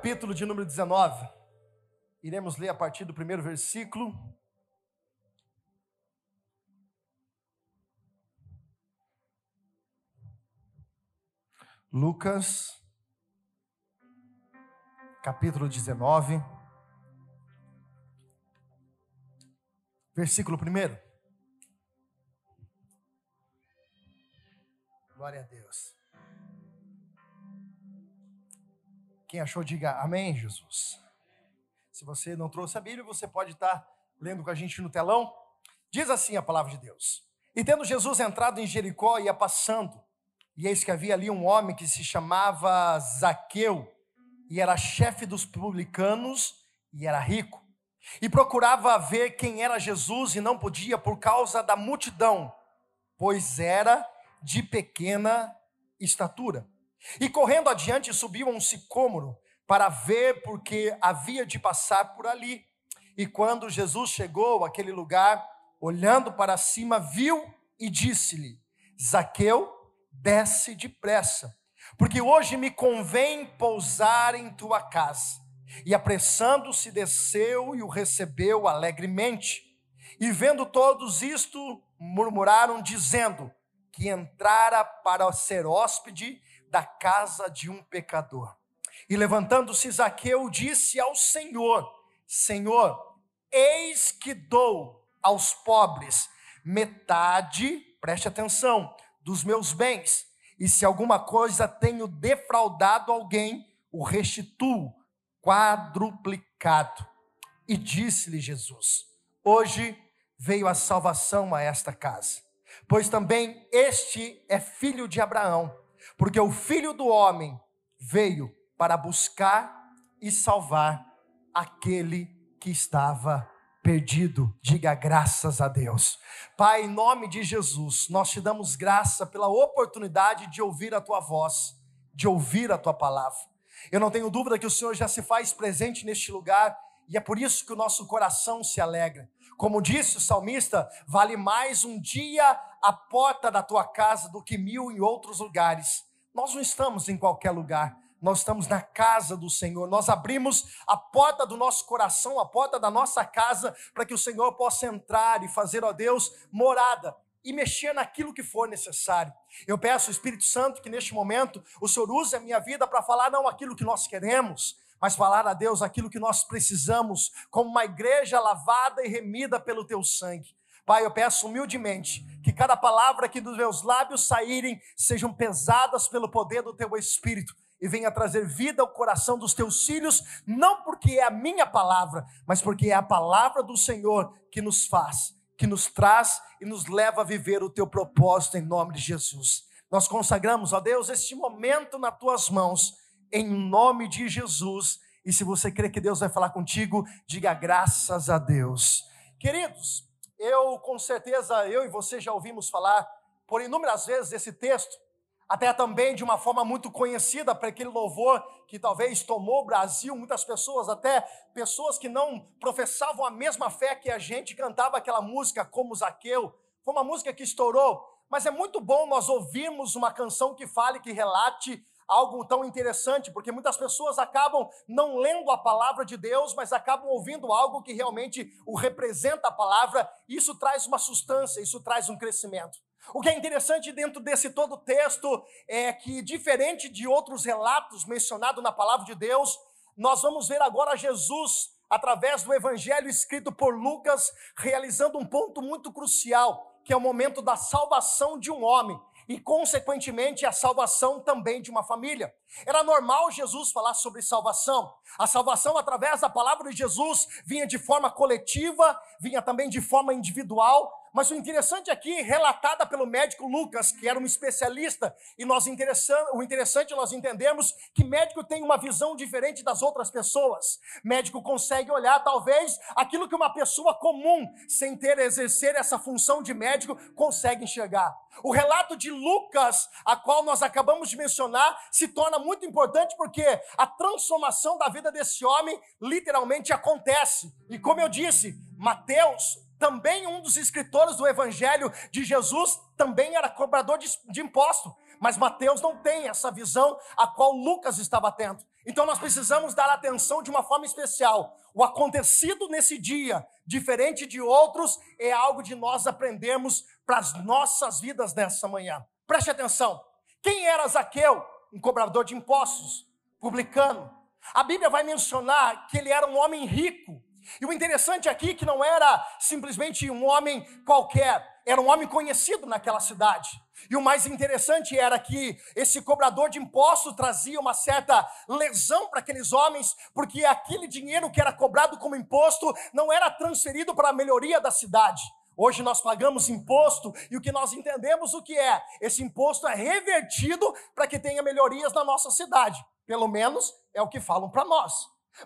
capítulo de número 19. Iremos ler a partir do primeiro versículo. Lucas, capítulo 19, versículo 1. Glória a Deus. Quem achou, diga amém, Jesus. Se você não trouxe a Bíblia, você pode estar lendo com a gente no telão. Diz assim a palavra de Deus: E tendo Jesus entrado em Jericó, ia passando, e eis que havia ali um homem que se chamava Zaqueu, e era chefe dos publicanos, e era rico. E procurava ver quem era Jesus, e não podia por causa da multidão, pois era de pequena estatura. E correndo adiante, subiu a um sicômoro para ver, porque havia de passar por ali. E quando Jesus chegou àquele lugar, olhando para cima, viu e disse-lhe: Zaqueu, desce depressa, porque hoje me convém pousar em tua casa. E apressando-se, desceu e o recebeu alegremente. E vendo todos isto, murmuraram, dizendo que entrara para ser hóspede da casa de um pecador. E levantando-se Zaqueu, disse ao Senhor: Senhor, eis que dou aos pobres metade, preste atenção, dos meus bens, e se alguma coisa tenho defraudado alguém, o restituo quadruplicado. E disse-lhe Jesus: Hoje veio a salvação a esta casa, pois também este é filho de Abraão porque o Filho do Homem veio para buscar e salvar aquele que estava perdido. Diga graças a Deus. Pai, em nome de Jesus, nós te damos graça pela oportunidade de ouvir a tua voz, de ouvir a tua palavra. Eu não tenho dúvida que o Senhor já se faz presente neste lugar e é por isso que o nosso coração se alegra. Como disse o salmista, vale mais um dia à porta da tua casa do que mil em outros lugares. Nós não estamos em qualquer lugar, nós estamos na casa do Senhor. Nós abrimos a porta do nosso coração, a porta da nossa casa, para que o Senhor possa entrar e fazer, ó Deus, morada e mexer naquilo que for necessário. Eu peço, Espírito Santo, que neste momento o Senhor use a minha vida para falar não aquilo que nós queremos, mas falar a Deus aquilo que nós precisamos, como uma igreja lavada e remida pelo teu sangue. Pai, eu peço humildemente que cada palavra que dos meus lábios saírem sejam pesadas pelo poder do teu Espírito e venha trazer vida ao coração dos teus filhos, não porque é a minha palavra, mas porque é a palavra do Senhor que nos faz, que nos traz e nos leva a viver o teu propósito em nome de Jesus. Nós consagramos, ó Deus, este momento nas tuas mãos, em nome de Jesus. E se você crê que Deus vai falar contigo, diga graças a Deus. Queridos, eu, com certeza, eu e você já ouvimos falar por inúmeras vezes esse texto, até também de uma forma muito conhecida para aquele louvor que talvez tomou o Brasil, muitas pessoas, até pessoas que não professavam a mesma fé que a gente, cantava aquela música como Zaqueu, foi uma música que estourou, mas é muito bom nós ouvirmos uma canção que fale, que relate algo tão interessante, porque muitas pessoas acabam não lendo a palavra de Deus, mas acabam ouvindo algo que realmente o representa a palavra, isso traz uma substância, isso traz um crescimento. O que é interessante dentro desse todo texto é que, diferente de outros relatos mencionados na palavra de Deus, nós vamos ver agora Jesus, através do evangelho escrito por Lucas, realizando um ponto muito crucial, que é o momento da salvação de um homem e, consequentemente, a salvação também de uma família. Era normal Jesus falar sobre salvação. A salvação, através da palavra de Jesus, vinha de forma coletiva, vinha também de forma individual, mas o interessante aqui, relatada pelo médico Lucas, que era um especialista, e nós o interessante é nós entendemos que médico tem uma visão diferente das outras pessoas. Médico consegue olhar, talvez, aquilo que uma pessoa comum, sem ter exercer essa função de médico, consegue enxergar. O relato de Lucas, a qual nós acabamos de mencionar, se torna muito importante porque a transformação da vida desse homem literalmente acontece. E como eu disse, Mateus também um dos escritores do Evangelho de Jesus, também era cobrador de, de imposto. Mas Mateus não tem essa visão a qual Lucas estava tendo. Então nós precisamos dar atenção de uma forma especial. O acontecido nesse dia, diferente de outros, é algo de nós aprendermos para as nossas vidas nessa manhã. Preste atenção. Quem era Zaqueu? Um cobrador de impostos, publicano. A Bíblia vai mencionar que ele era um homem rico. E o interessante aqui é que não era simplesmente um homem qualquer, era um homem conhecido naquela cidade. E o mais interessante era que esse cobrador de impostos trazia uma certa lesão para aqueles homens, porque aquele dinheiro que era cobrado como imposto não era transferido para a melhoria da cidade. Hoje nós pagamos imposto e o que nós entendemos o que é? Esse imposto é revertido para que tenha melhorias na nossa cidade. Pelo menos é o que falam para nós.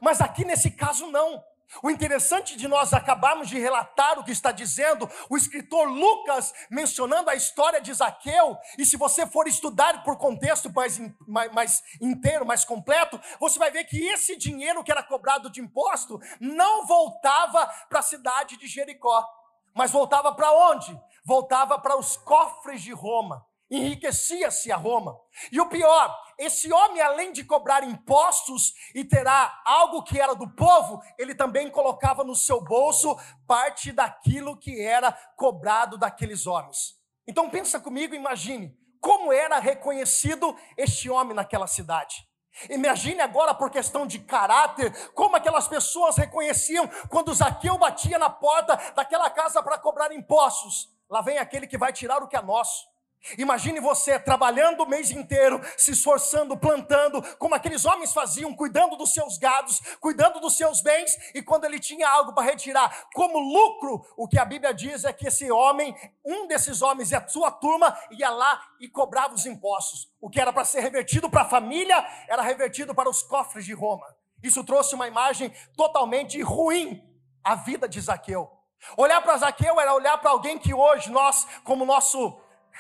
Mas aqui nesse caso não. O interessante de nós acabarmos de relatar o que está dizendo o escritor Lucas, mencionando a história de Zaqueu, e se você for estudar por contexto mais, mais, mais inteiro, mais completo, você vai ver que esse dinheiro que era cobrado de imposto não voltava para a cidade de Jericó, mas voltava para onde? Voltava para os cofres de Roma enriquecia-se a Roma. E o pior, esse homem, além de cobrar impostos e terá algo que era do povo, ele também colocava no seu bolso parte daquilo que era cobrado daqueles homens. Então pensa comigo, imagine como era reconhecido este homem naquela cidade. Imagine agora, por questão de caráter, como aquelas pessoas reconheciam quando Zaqueu batia na porta daquela casa para cobrar impostos. Lá vem aquele que vai tirar o que é nosso. Imagine você trabalhando o mês inteiro, se esforçando, plantando, como aqueles homens faziam, cuidando dos seus gados, cuidando dos seus bens, e quando ele tinha algo para retirar como lucro, o que a Bíblia diz é que esse homem, um desses homens e a sua turma, ia lá e cobrava os impostos. O que era para ser revertido para a família, era revertido para os cofres de Roma. Isso trouxe uma imagem totalmente ruim à vida de Zaqueu. Olhar para Zaqueu era olhar para alguém que hoje nós, como nosso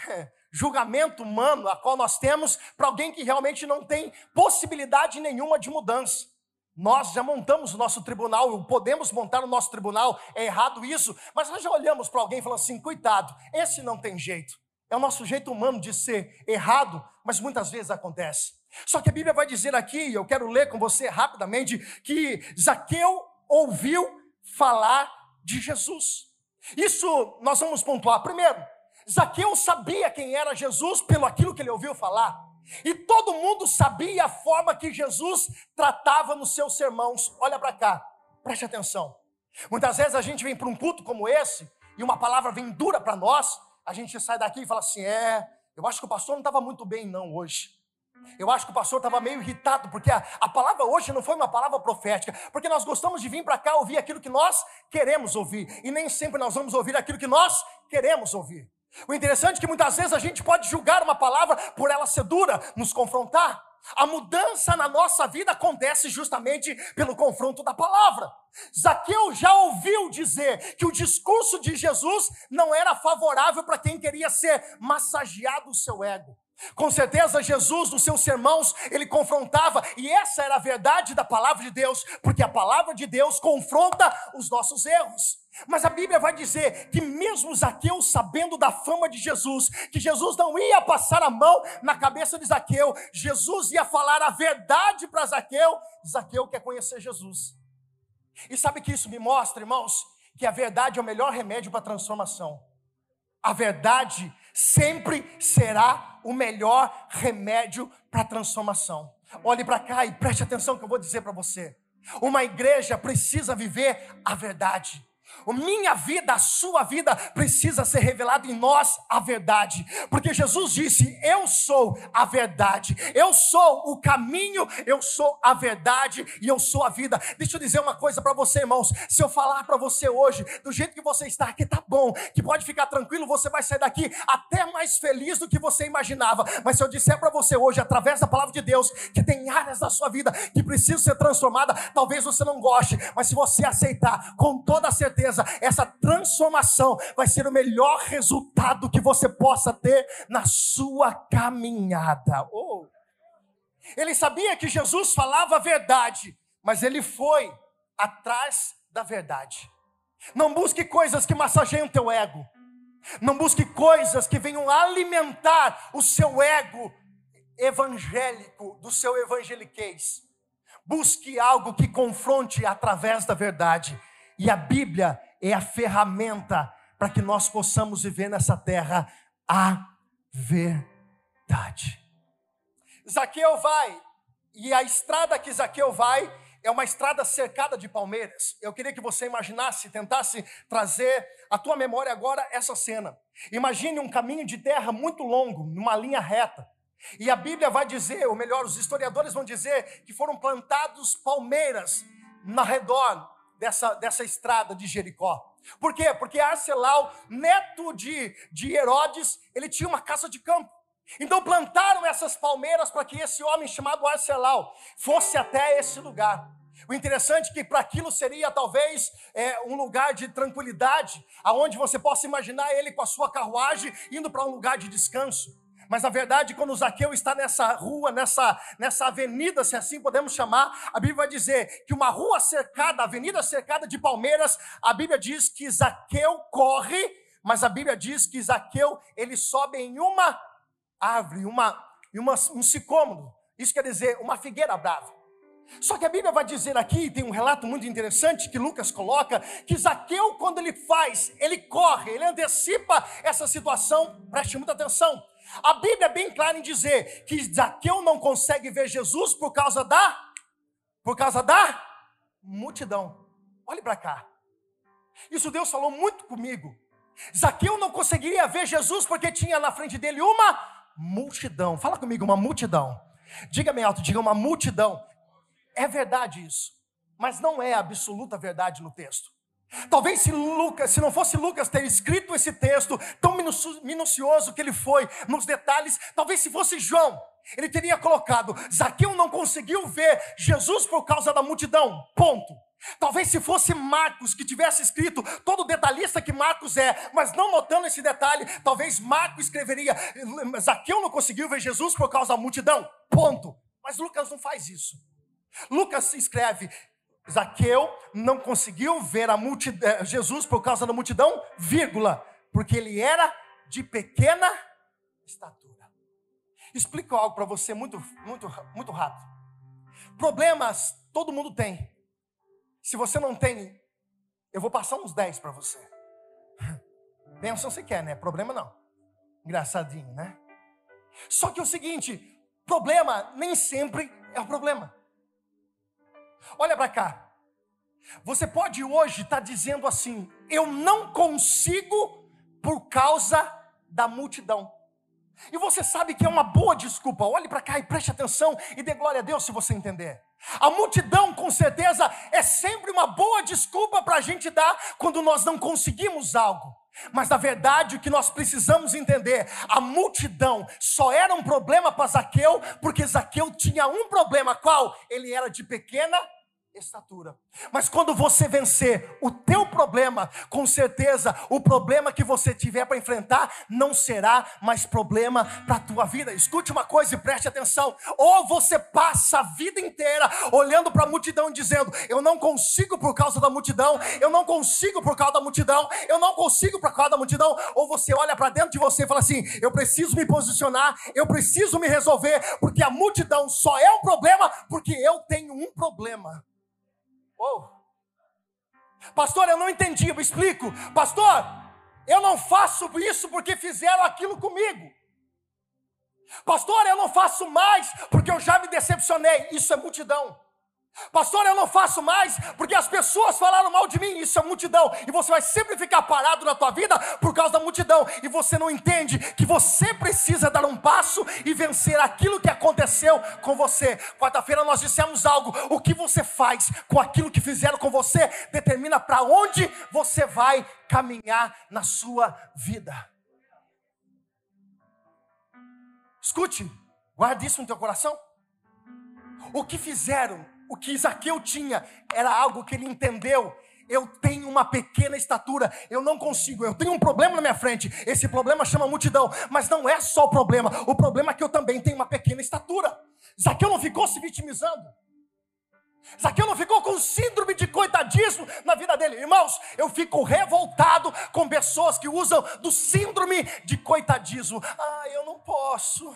julgamento humano a qual nós temos para alguém que realmente não tem possibilidade nenhuma de mudança. Nós já montamos o nosso tribunal, podemos montar o nosso tribunal, é errado isso, mas nós já olhamos para alguém e falamos assim: coitado, esse não tem jeito. É o nosso jeito humano de ser errado, mas muitas vezes acontece. Só que a Bíblia vai dizer aqui, eu quero ler com você rapidamente, que Zaqueu ouviu falar de Jesus. Isso nós vamos pontuar. Primeiro, Zaqueu sabia quem era Jesus pelo aquilo que ele ouviu falar. E todo mundo sabia a forma que Jesus tratava nos seus sermãos. Olha para cá, preste atenção. Muitas vezes a gente vem para um culto como esse e uma palavra vem dura para nós, a gente sai daqui e fala assim: é, eu acho que o pastor não estava muito bem, não, hoje. Eu acho que o pastor estava meio irritado, porque a, a, palavra hoje não foi uma palavra profética, porque nós gostamos de vir para cá ouvir aquilo que nós queremos ouvir, e nem sempre nós vamos ouvir aquilo que nós queremos ouvir. O interessante é que muitas vezes a gente pode julgar uma palavra por ela ser dura, nos confrontar. A mudança na nossa vida acontece justamente pelo confronto da palavra. Zaqueu já ouviu dizer que o discurso de Jesus não era favorável para quem queria ser massageado o seu ego. Com certeza, Jesus, nos seus sermãos, ele confrontava, e essa era a verdade da palavra de Deus, porque a palavra de Deus confronta os nossos erros. Mas a Bíblia vai dizer que, mesmo Zaqueu sabendo da fama de Jesus, que Jesus não ia passar a mão na cabeça de Zaqueu, Jesus ia falar a verdade para Zaqueu. Zaqueu quer conhecer Jesus. E sabe que isso me mostra, irmãos, que a verdade é o melhor remédio para a transformação. A verdade sempre será o melhor remédio para a transformação. Olhe para cá e preste atenção que eu vou dizer para você. Uma igreja precisa viver a verdade. Minha vida, a sua vida precisa ser revelada em nós a verdade, porque Jesus disse: Eu sou a verdade, eu sou o caminho, eu sou a verdade e eu sou a vida. Deixa eu dizer uma coisa para você, irmãos. Se eu falar para você hoje, do jeito que você está, que tá bom, que pode ficar tranquilo, você vai sair daqui até mais feliz do que você imaginava. Mas se eu disser para você hoje, através da palavra de Deus, que tem áreas da sua vida que precisam ser transformadas, talvez você não goste, mas se você aceitar com toda certeza, certeza, essa transformação vai ser o melhor resultado que você possa ter na sua caminhada. Oh. Ele sabia que Jesus falava a verdade, mas ele foi atrás da verdade. Não busque coisas que massageiam teu ego. Não busque coisas que venham alimentar o seu ego evangélico, do seu evangeliquez. Busque algo que confronte através da verdade. E a Bíblia é a ferramenta para que nós possamos viver nessa terra a verdade. Zaqueu vai, e a estrada que Zaqueu vai é uma estrada cercada de palmeiras. Eu queria que você imaginasse, tentasse trazer à tua memória agora essa cena. Imagine um caminho de terra muito longo, numa linha reta. E a Bíblia vai dizer, ou melhor, os historiadores vão dizer que foram plantados palmeiras na redor dessa, dessa estrada de Jericó. Por quê? Porque Arcelau, neto de, de Herodes, ele tinha uma casa de campo. Então plantaram essas palmeiras para que esse homem chamado Arcelau fosse até esse lugar. O interessante é que para aquilo seria talvez é, um lugar de tranquilidade, aonde você possa imaginar ele com a sua carruagem indo para um lugar de descanso. Mas na verdade, quando Zaqueu está nessa rua, nessa, nessa avenida, se assim podemos chamar, a Bíblia vai dizer que uma rua cercada, avenida cercada de palmeiras, a Bíblia diz que Zaqueu corre, mas a Bíblia diz que Zaqueu ele sobe em uma árvore, uma, uma, um sicômoro. Isso quer dizer uma figueira brava. Só que a Bíblia vai dizer aqui, tem um relato muito interessante que Lucas coloca, que Zaqueu, quando ele faz, ele corre, ele antecipa essa situação, preste muita atenção. A Bíblia é bem clara em dizer que Zaqueu não consegue ver Jesus por causa da por causa da multidão. Olhe para cá. Isso Deus falou muito comigo. Zaqueu não conseguiria ver Jesus porque tinha na frente dele uma multidão. Fala comigo, uma multidão. Diga bem alto, diga uma multidão. É verdade isso, mas não é absoluta verdade no texto. Talvez se Lucas, se não fosse Lucas ter escrito esse texto tão minucioso que ele foi nos detalhes, talvez se fosse João, ele teria colocado: Zaqueu não conseguiu ver Jesus por causa da multidão. Ponto. Talvez se fosse Marcos que tivesse escrito todo detalhista que Marcos é, mas não notando esse detalhe, talvez Marcos escreveria: Zaqueu não conseguiu ver Jesus por causa da multidão. Ponto. Mas Lucas não faz isso. Lucas escreve: Zaqueu não conseguiu ver a multidão, eh, Jesus por causa da multidão, vírgula, porque ele era de pequena estatura. Explico algo para você muito, muito, muito rápido. Problemas todo mundo tem. Se você não tem, eu vou passar uns 10 para você. Bênção você quer, né? Problema não. Engraçadinho, né? Só que é o seguinte, problema nem sempre é o problema. Olha para cá. Você pode hoje estar tá dizendo assim: eu não consigo por causa da multidão. E você sabe que é uma boa desculpa. Olhe para cá e preste atenção e dê glória a Deus se você entender. A multidão, com certeza, é sempre uma boa desculpa para a gente dar quando nós não conseguimos algo. Mas na verdade, o que nós precisamos entender, a multidão só era um problema para Zaqueu, porque Zaqueu tinha um problema, qual? Ele era de pequena estatura. Mas quando você vencer o teu problema, com certeza o problema que você tiver para enfrentar não será mais problema para a tua vida. Escute uma coisa e preste atenção. Ou você passa a vida inteira olhando para a multidão e dizendo: "Eu não consigo por causa da multidão, eu não consigo por causa da multidão, eu não consigo por causa da multidão". Ou você olha para dentro de você e fala assim: "Eu preciso me posicionar, eu preciso me resolver, porque a multidão só é um problema porque eu tenho um problema". Oh. Pastor, eu não entendi, eu explico. Pastor, eu não faço isso porque fizeram aquilo comigo. Pastor, eu não faço mais porque eu já me decepcionei. Isso é multidão. Pastor, eu não faço mais porque as pessoas falaram mal de mim. Isso é multidão. E você vai sempre ficar parado na tua vida por causa da multidão. E você não entende que você precisa dar um passo e vencer aquilo que aconteceu com você. Quarta-feira nós dissemos algo. O que você faz com aquilo que fizeram com você determina para onde você vai caminhar na sua vida. Escute, guarde isso no teu coração. O que fizeram o que Zaqueu tinha era algo que ele entendeu. Eu tenho uma pequena estatura, eu não consigo, eu tenho um problema na minha frente. Esse problema chama multidão, mas não é só o problema, o problema é que eu também tenho uma pequena estatura. Zaqueu não ficou se vitimizando. Zaqueu não ficou com síndrome de coitadismo na vida dele. Irmãos, eu fico revoltado com pessoas que usam do síndrome de coitadismo. Ah, eu não posso.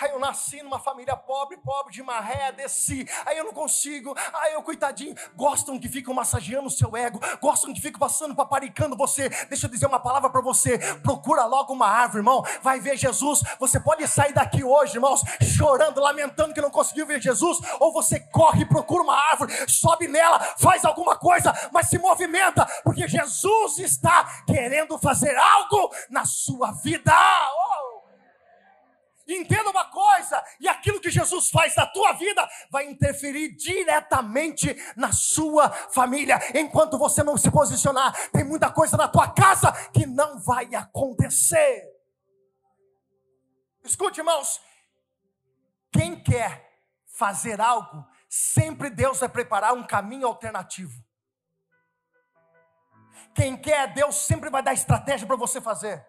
Aí eu nasci numa família pobre, pobre de maré, desci. Aí eu não consigo. Aí eu, coitadinho, gostam que ficam massageando o seu ego, gostam que ficam passando, paparicando você. Deixa eu dizer uma palavra para você. Procura logo uma árvore, irmão. Vai ver Jesus. Você pode sair daqui hoje, irmãos, chorando, lamentando que não conseguiu ver Jesus. Ou você corre procura uma árvore, sobe nela, faz alguma coisa, mas se movimenta, porque Jesus está querendo fazer algo na sua vida. Oh! Entenda uma coisa, e aquilo que Jesus faz na tua vida vai interferir diretamente na sua família. Enquanto você não se posicionar, tem muita coisa na tua casa que não vai acontecer. Escute, irmãos, quem quer fazer algo, sempre Deus vai preparar um caminho alternativo. Quem quer, Deus sempre vai dar estratégia para você fazer.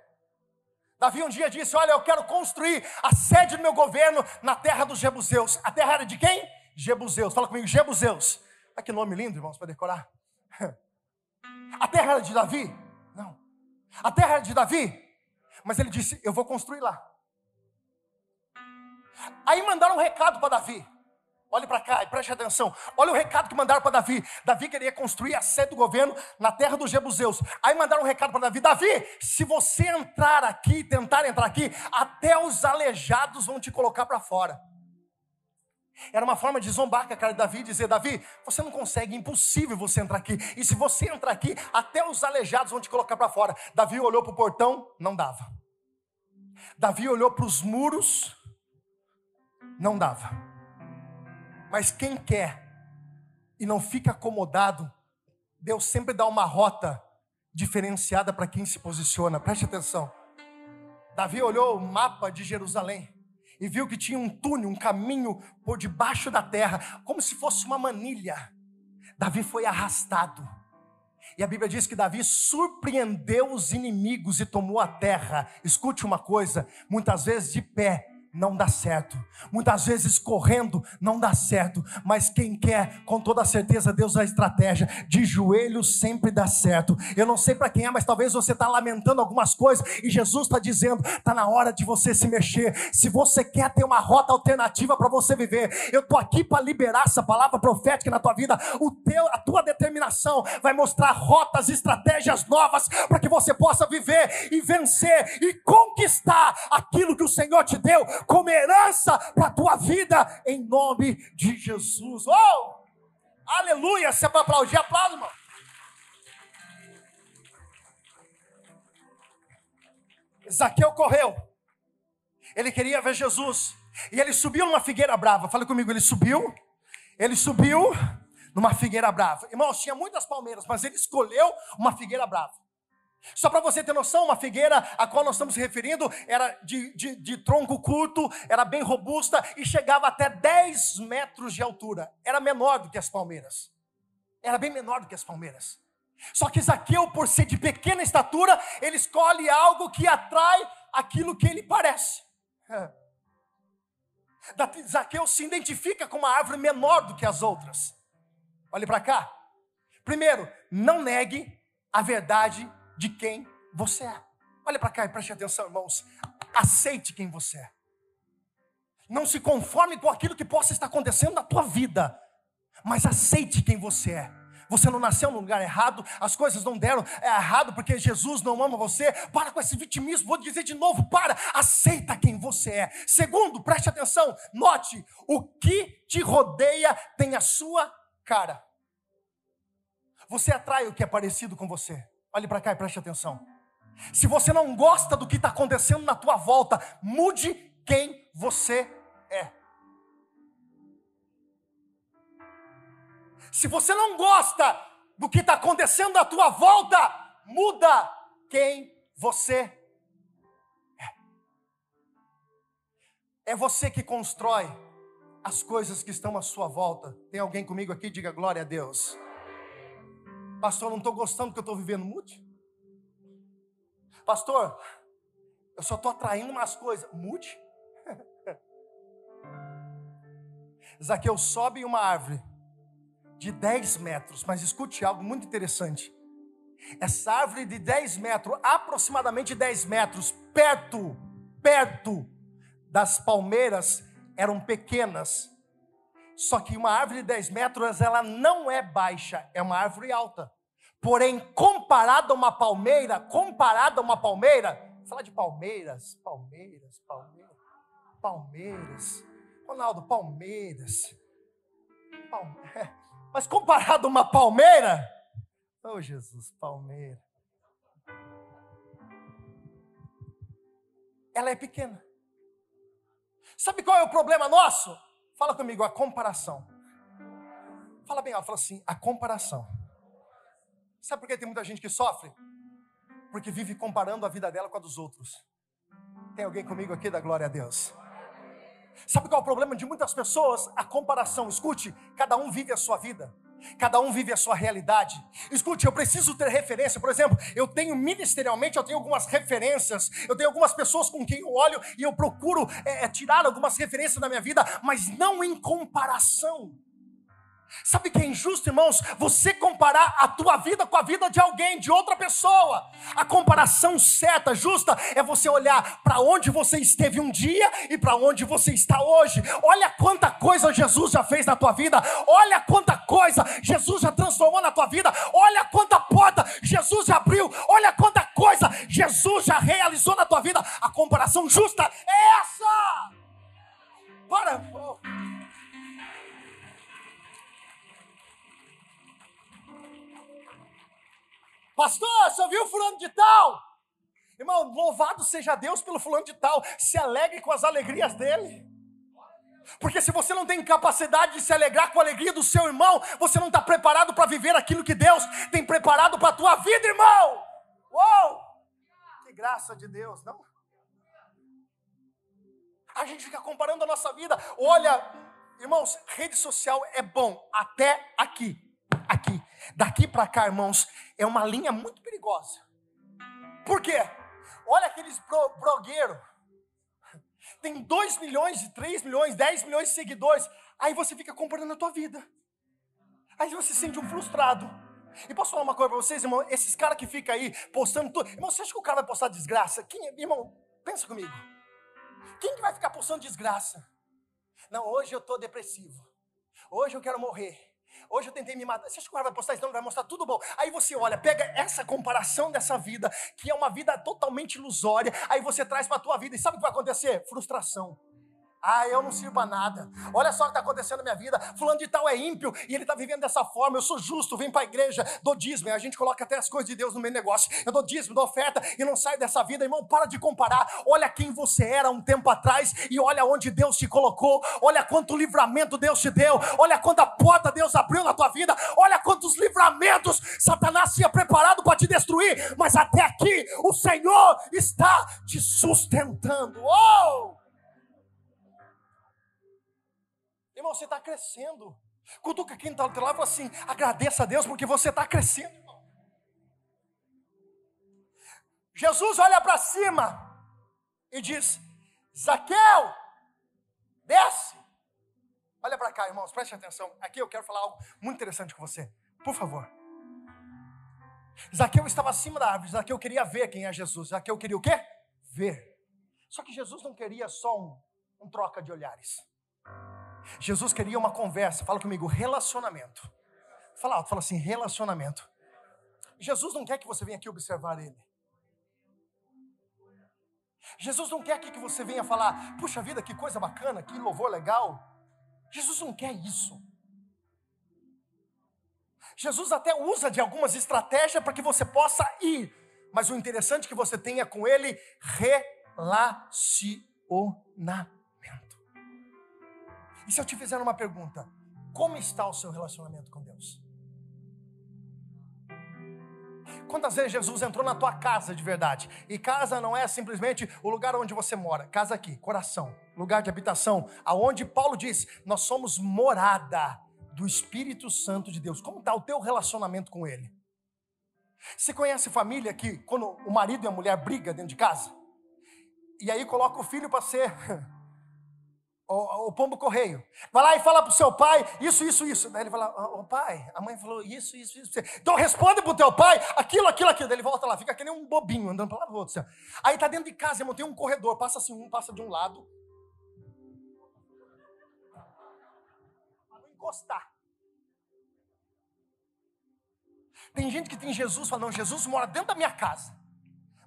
Davi um dia disse: Olha, eu quero construir a sede do meu governo na terra dos Jebuseus. A terra era de quem? Jebuseus. Fala comigo, Jebuseus. Olha que nome lindo, irmãos, para decorar. A terra era de Davi? Não. A terra era de Davi? Mas ele disse: Eu vou construir lá. Aí mandaram um recado para Davi. Olhe para cá e preste atenção. Olha o recado que mandaram para Davi. Davi queria construir a sede do governo na terra dos Jebuseus. Aí mandaram um recado para Davi: Davi, se você entrar aqui, tentar entrar aqui, até os aleijados vão te colocar para fora. Era uma forma de zombar com a cara de Davi e dizer: Davi, você não consegue, impossível você entrar aqui. E se você entrar aqui, até os aleijados vão te colocar para fora. Davi olhou para o portão, não dava. Davi olhou para os muros, não dava. Mas quem quer e não fica acomodado, Deus sempre dá uma rota diferenciada para quem se posiciona. Preste atenção. Davi olhou o mapa de Jerusalém e viu que tinha um túnel, um caminho por debaixo da terra, como se fosse uma manilha. Davi foi arrastado. E a Bíblia diz que Davi surpreendeu os inimigos e tomou a terra. Escute uma coisa: muitas vezes de pé não dá certo. Muitas vezes correndo não dá certo, mas quem quer, com toda certeza, Deus dá estratégia. De joelhos sempre dá certo. Eu não sei para quem é, mas talvez você está lamentando algumas coisas e Jesus está dizendo: está na hora de você se mexer. Se você quer ter uma rota alternativa para você viver, eu estou aqui para liberar essa palavra profética na tua vida. O teu, a tua determinação vai mostrar rotas, estratégias novas para que você possa viver e vencer e conquistar aquilo que o Senhor te deu como herança para a tua vida, em nome de Jesus. Oh! Aleluia! Se é para aplaudir, aplauda, irmão. Zaqueu correu. Ele queria ver Jesus. E ele subiu numa figueira brava. Fala comigo, ele subiu. Ele subiu numa figueira brava. Irmãos, tinha muitas palmeiras, mas ele escolheu uma figueira brava. Só para você ter noção, uma figueira a qual nós estamos referindo era de, de, de, tronco curto, era bem robusta e chegava até 10 metros de altura. Era menor do que as palmeiras. Era bem menor do que as palmeiras. Só que Zaqueu, por ser de pequena estatura, ele escolhe algo que atrai aquilo que ele parece. Zaqueu se identifica com uma árvore menor do que as outras. Olhe para cá. Primeiro, não negue a verdade de quem você é. Olha para cá e preste atenção, irmãos. Aceite quem você é. Não se conforme com aquilo que possa estar acontecendo na tua vida, mas aceite quem você é. Você não nasceu no lugar errado, as coisas não deram é errado porque Jesus não ama você. Para com esse vitimismo, vou dizer de novo: para, aceita quem você é. Segundo, preste atenção, note: o que te rodeia tem a sua cara. Você atrai o que é parecido com você. Olhe para cá e preste atenção. Se você não gosta do que está acontecendo na tua volta, mude quem você é. Se você não gosta do que está acontecendo na tua volta, muda quem você é. É você que constrói as coisas que estão à sua volta. Tem alguém comigo aqui? Diga glória a Deus. Pastor, não estou gostando do que eu estou vivendo. Mude. Pastor, eu só estou atraindo umas coisas. Mude. Zaqueu sobe uma árvore de 10 metros, mas escute algo muito interessante. Essa árvore de 10 metros, aproximadamente 10 metros, perto, perto das palmeiras, eram pequenas. Só que uma árvore de 10 metros, ela não é baixa, é uma árvore alta. Porém, comparada a uma palmeira, comparada a uma palmeira, fala de palmeiras, palmeiras, palmeiras, palmeiras. Ronaldo, palmeiras. Palmeiras. Mas comparado a uma palmeira, oh Jesus, palmeira. Ela é pequena. Sabe qual é o problema nosso? Fala comigo, a comparação. Fala bem alto, fala assim, a comparação. Sabe por que tem muita gente que sofre? Porque vive comparando a vida dela com a dos outros. Tem alguém comigo aqui da glória a Deus? Sabe qual é o problema de muitas pessoas? A comparação. Escute, cada um vive a sua vida. Cada um vive a sua realidade. Escute, eu preciso ter referência. Por exemplo, eu tenho ministerialmente, eu tenho algumas referências. Eu tenho algumas pessoas com quem eu olho e eu procuro é, tirar algumas referências da minha vida, mas não em comparação. Sabe que é injusto, irmãos? Você comparar a tua vida com a vida de alguém, de outra pessoa. A comparação certa, justa, é você olhar para onde você esteve um dia e para onde você está hoje. Olha quanta coisa Jesus já fez na tua vida. Olha quanta coisa Jesus já transformou na tua vida. Olha quanta porta Jesus já abriu. Olha quanta coisa Jesus já realizou na tua vida. A comparação justa é essa. Para. Pastor, você viu fulano de tal? Irmão, louvado seja Deus pelo fulano de tal. Se alegre com as alegrias dele. Porque se você não tem capacidade de se alegrar com a alegria do seu irmão, você não está preparado para viver aquilo que Deus tem preparado para a tua vida, irmão. Uou! Que graça de Deus, não? A gente fica comparando a nossa vida. Olha, irmãos, rede social é bom até aqui aqui. Daqui para cá, irmãos, é uma linha muito perigosa. Por quê? Olha aqueles blogueiros. Tem 2 milhões, 3 milhões, 10 milhões de seguidores. Aí você fica comparando a tua vida. Aí você se sente um frustrado. E posso falar uma coisa para vocês, irmão? Esses caras que ficam aí postando tudo. Irmão, você acha que o cara vai postar desgraça? Quem, irmão, pensa comigo. Quem que vai ficar postando desgraça? Não, hoje eu estou depressivo. Hoje eu quero morrer. Hoje eu tentei me matar. Você acha que o cara vai postar isso? Não, vai mostrar tudo bom. Aí você olha, pega essa comparação dessa vida, que é uma vida totalmente ilusória, aí você traz para a tua vida. E sabe o que vai acontecer? Frustração. Ah, eu não sirvo a nada. Olha só o que está acontecendo na minha vida. Fulano de tal é ímpio e ele está vivendo dessa forma. Eu sou justo, venho para a igreja, dou dízimo. A gente coloca até as coisas de Deus no meu negócio. Eu dou dízimo, dou oferta e não saio dessa vida. Irmão, para de comparar. Olha quem você era um tempo atrás e olha onde Deus te colocou. Olha quanto livramento Deus te deu. Olha quanta porta Deus abriu na tua vida. Olha quantos livramentos Satanás tinha preparado para te destruir. Mas até aqui o Senhor está te sustentando. Oh! Irmão, você está crescendo. Cutuca quem está lá e fala assim: agradeça a Deus porque você está crescendo, irmão. Jesus olha para cima e diz: Zaqueu, desce. Olha para cá, irmãos, preste atenção. Aqui eu quero falar algo muito interessante com você. Por favor. Zaqueu estava acima da árvore. Zaqueu queria ver quem é Jesus. Zaqueu queria o quê? Ver. Só que Jesus não queria só um, um troca de olhares. Jesus queria uma conversa, fala comigo, relacionamento. Fala alto, fala assim, relacionamento. Jesus não quer que você venha aqui observar ele. Jesus não quer que você venha falar, puxa vida, que coisa bacana, que louvor legal. Jesus não quer isso. Jesus até usa de algumas estratégias para que você possa ir, mas o interessante é que você tenha com ele relacionamento. E se eu te fizer uma pergunta, como está o seu relacionamento com Deus? Quantas vezes Jesus entrou na tua casa de verdade? E casa não é simplesmente o lugar onde você mora. Casa aqui, coração, lugar de habitação, aonde Paulo diz: nós somos morada do Espírito Santo de Deus. Como está o teu relacionamento com Ele? Você conhece família que quando o marido e a mulher brigam dentro de casa? E aí coloca o filho para ser o, o pombo correio. Vai lá e fala para o seu pai isso, isso, isso. Daí ele fala, ô pai, a mãe falou isso, isso, isso. Então responde para o teu pai aquilo, aquilo, aquilo. Daí ele volta lá, fica que nem um bobinho andando para lá outro. Assim. Aí tá dentro de casa, irmão, tem um corredor, passa assim, um passa de um lado. Para não encostar. Tem gente que tem Jesus, fala, não, Jesus mora dentro da minha casa.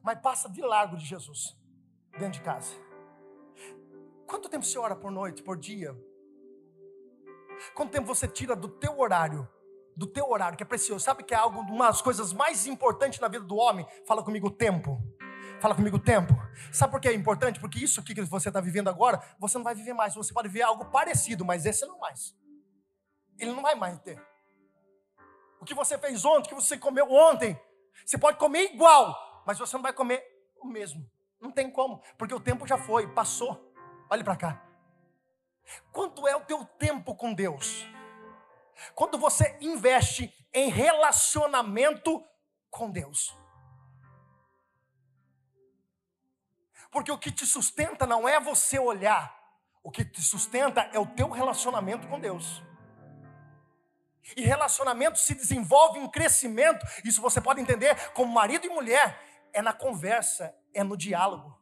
Mas passa de largo de Jesus, dentro de casa. Quanto tempo você ora por noite, por dia? Quanto tempo você tira do teu horário? Do teu horário, que é precioso. Sabe que é algo, uma das coisas mais importantes na vida do homem? Fala comigo, tempo. Fala comigo, tempo. Sabe por que é importante? Porque isso aqui que você está vivendo agora, você não vai viver mais. Você pode viver algo parecido, mas esse não mais. Ele não vai mais ter. O que você fez ontem, o que você comeu ontem, você pode comer igual, mas você não vai comer o mesmo. Não tem como, porque o tempo já foi, passou. Olhe para cá. Quanto é o teu tempo com Deus? Quando você investe em relacionamento com Deus. Porque o que te sustenta não é você olhar, o que te sustenta é o teu relacionamento com Deus. E relacionamento se desenvolve em crescimento, isso você pode entender como marido e mulher, é na conversa, é no diálogo.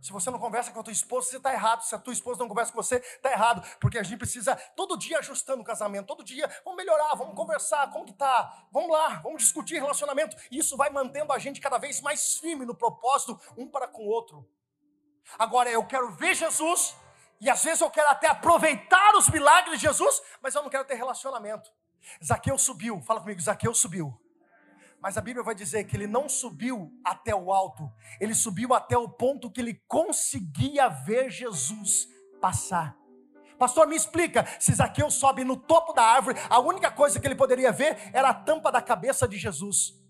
Se você não conversa com a tua esposa, você está errado. Se a tua esposa não conversa com você, está errado. Porque a gente precisa todo dia ajustando o casamento, todo dia vamos melhorar, vamos conversar, como que tá? Vamos lá, vamos discutir relacionamento. E isso vai mantendo a gente cada vez mais firme no propósito, um para com o outro. Agora eu quero ver Jesus, e às vezes eu quero até aproveitar os milagres de Jesus, mas eu não quero ter relacionamento. Zaqueu subiu, fala comigo, Zaqueu subiu. Mas a Bíblia vai dizer que ele não subiu até o alto, ele subiu até o ponto que ele conseguia ver Jesus passar. Pastor, me explica, se Zaqueu sobe no topo da árvore, a única coisa que ele poderia ver era a tampa da cabeça de Jesus.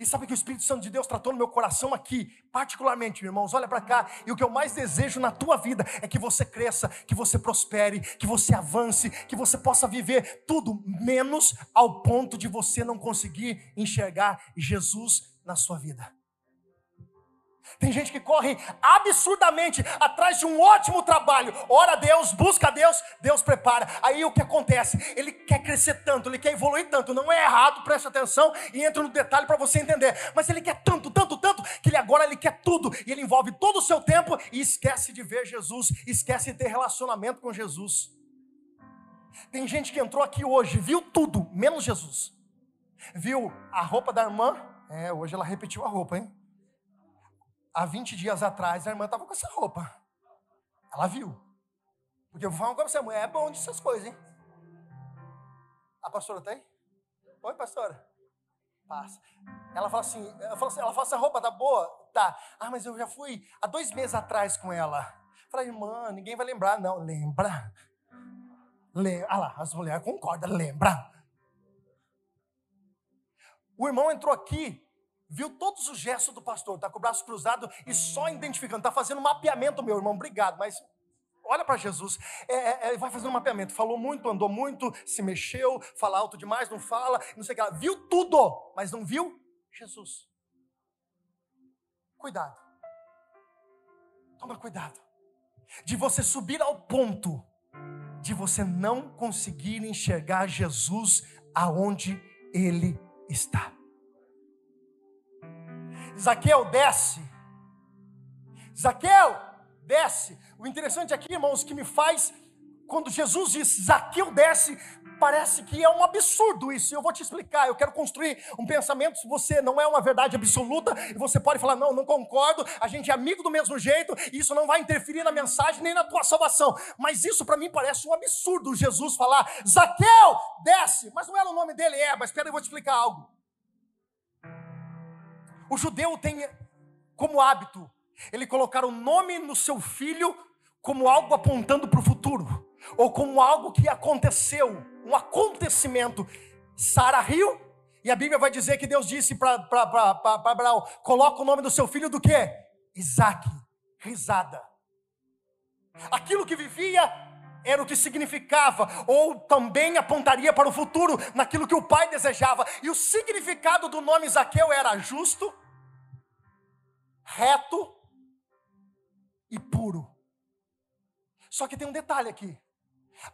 E sabe que o Espírito Santo de Deus tratou no meu coração aqui, particularmente, irmãos, olha para cá, e o que eu mais desejo na tua vida é que você cresça, que você prospere, que você avance, que você possa viver tudo menos ao ponto de você não conseguir enxergar Jesus na sua vida. Tem gente que corre absurdamente atrás de um ótimo trabalho. Ora a Deus, busca a Deus, Deus prepara. Aí o que acontece? Ele quer crescer tanto, ele quer evoluir tanto. Não é errado, preste atenção e entra no detalhe para você entender. Mas ele quer tanto, tanto, tanto, que ele agora ele quer tudo. E ele envolve todo o seu tempo e esquece de ver Jesus, esquece de ter relacionamento com Jesus. Tem gente que entrou aqui hoje, viu tudo, menos Jesus. Viu a roupa da irmã? É, hoje ela repetiu a roupa, hein? Há 20 dias atrás, a irmã estava com essa roupa. Ela viu. Porque eu vou falar com você, mulher é bom dessas coisas, hein? A pastora tem? Oi, pastora. Passa. Ela fala assim, ela fala assim, ela fala, essa roupa tá boa? Tá. Ah, mas eu já fui há dois meses atrás com ela. Falei, irmã, ninguém vai lembrar, não. Lembra? Lembra. Ah lá, as mulheres concordam, lembra? O irmão entrou aqui viu todos os gestos do pastor, está com o braço cruzado e só identificando, está fazendo um mapeamento, meu irmão, obrigado, mas olha para Jesus, é, é, é, vai fazendo um mapeamento, falou muito, andou muito, se mexeu, fala alto demais, não fala, não sei o que lá, viu tudo, mas não viu Jesus. Cuidado, toma cuidado, de você subir ao ponto de você não conseguir enxergar Jesus aonde Ele está. Zaqueu, desce. Zaqueu, desce. O interessante aqui, irmãos, que me faz, quando Jesus diz Zaqueu desce, parece que é um absurdo isso. Eu vou te explicar. Eu quero construir um pensamento. Se você não é uma verdade absoluta, e você pode falar, não, não concordo, a gente é amigo do mesmo jeito, e isso não vai interferir na mensagem nem na tua salvação. Mas isso para mim parece um absurdo Jesus falar, Zaqueu, desce. Mas não era o nome dele, é, mas espera, eu vou te explicar algo. O judeu tem como hábito ele colocar o nome no seu filho como algo apontando para o futuro, ou como algo que aconteceu, um acontecimento. Sara riu, e a Bíblia vai dizer que Deus disse para Abraão: coloca o nome do seu filho do que? Isaac, risada. Aquilo que vivia era o que significava, ou também apontaria para o futuro, naquilo que o pai desejava. E o significado do nome Zaqueu era justo, reto e puro. Só que tem um detalhe aqui.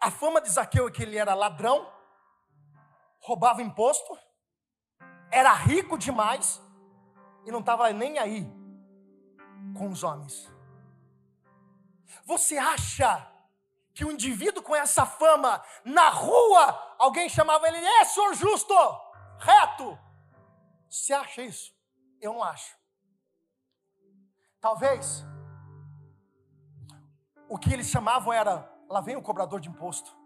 A fama de Zaqueu é que ele era ladrão, roubava imposto, era rico demais e não estava nem aí com os homens. Você acha que um indivíduo com essa fama, na rua, alguém chamava ele, é senhor justo, reto? Você acha isso? Eu não acho. Talvez o que eles chamavam era: lá vem o cobrador de imposto,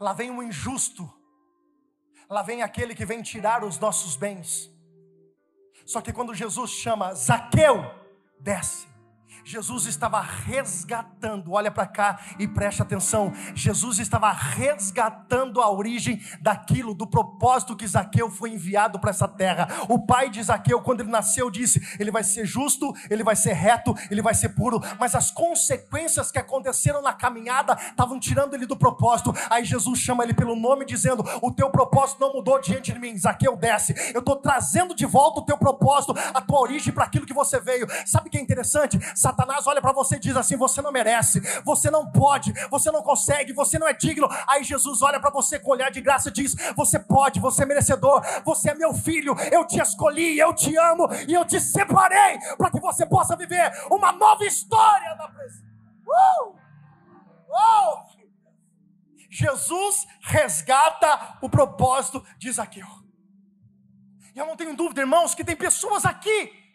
lá vem o injusto, lá vem aquele que vem tirar os nossos bens. Só que quando Jesus chama Zaqueu, desce. Jesus estava resgatando, olha para cá e preste atenção. Jesus estava resgatando a origem daquilo, do propósito que Zaqueu foi enviado para essa terra. O pai de Zaqueu, quando ele nasceu, disse: ele vai ser justo, ele vai ser reto, ele vai ser puro. Mas as consequências que aconteceram na caminhada estavam tirando ele do propósito. Aí Jesus chama ele pelo nome, dizendo: O teu propósito não mudou diante de mim. Zaqueu desce. Eu estou trazendo de volta o teu propósito, a tua origem para aquilo que você veio. Sabe o que é interessante? Satanás olha para você e diz assim: você não merece, você não pode, você não consegue, você não é digno. Aí Jesus olha para você com olhar de graça e diz: você pode, você é merecedor, você é meu filho, eu te escolhi, eu te amo e eu te separei para que você possa viver uma nova história na presença. Uh! Uh! Jesus resgata o propósito de Zaqueu. E eu não tenho dúvida, irmãos, que tem pessoas aqui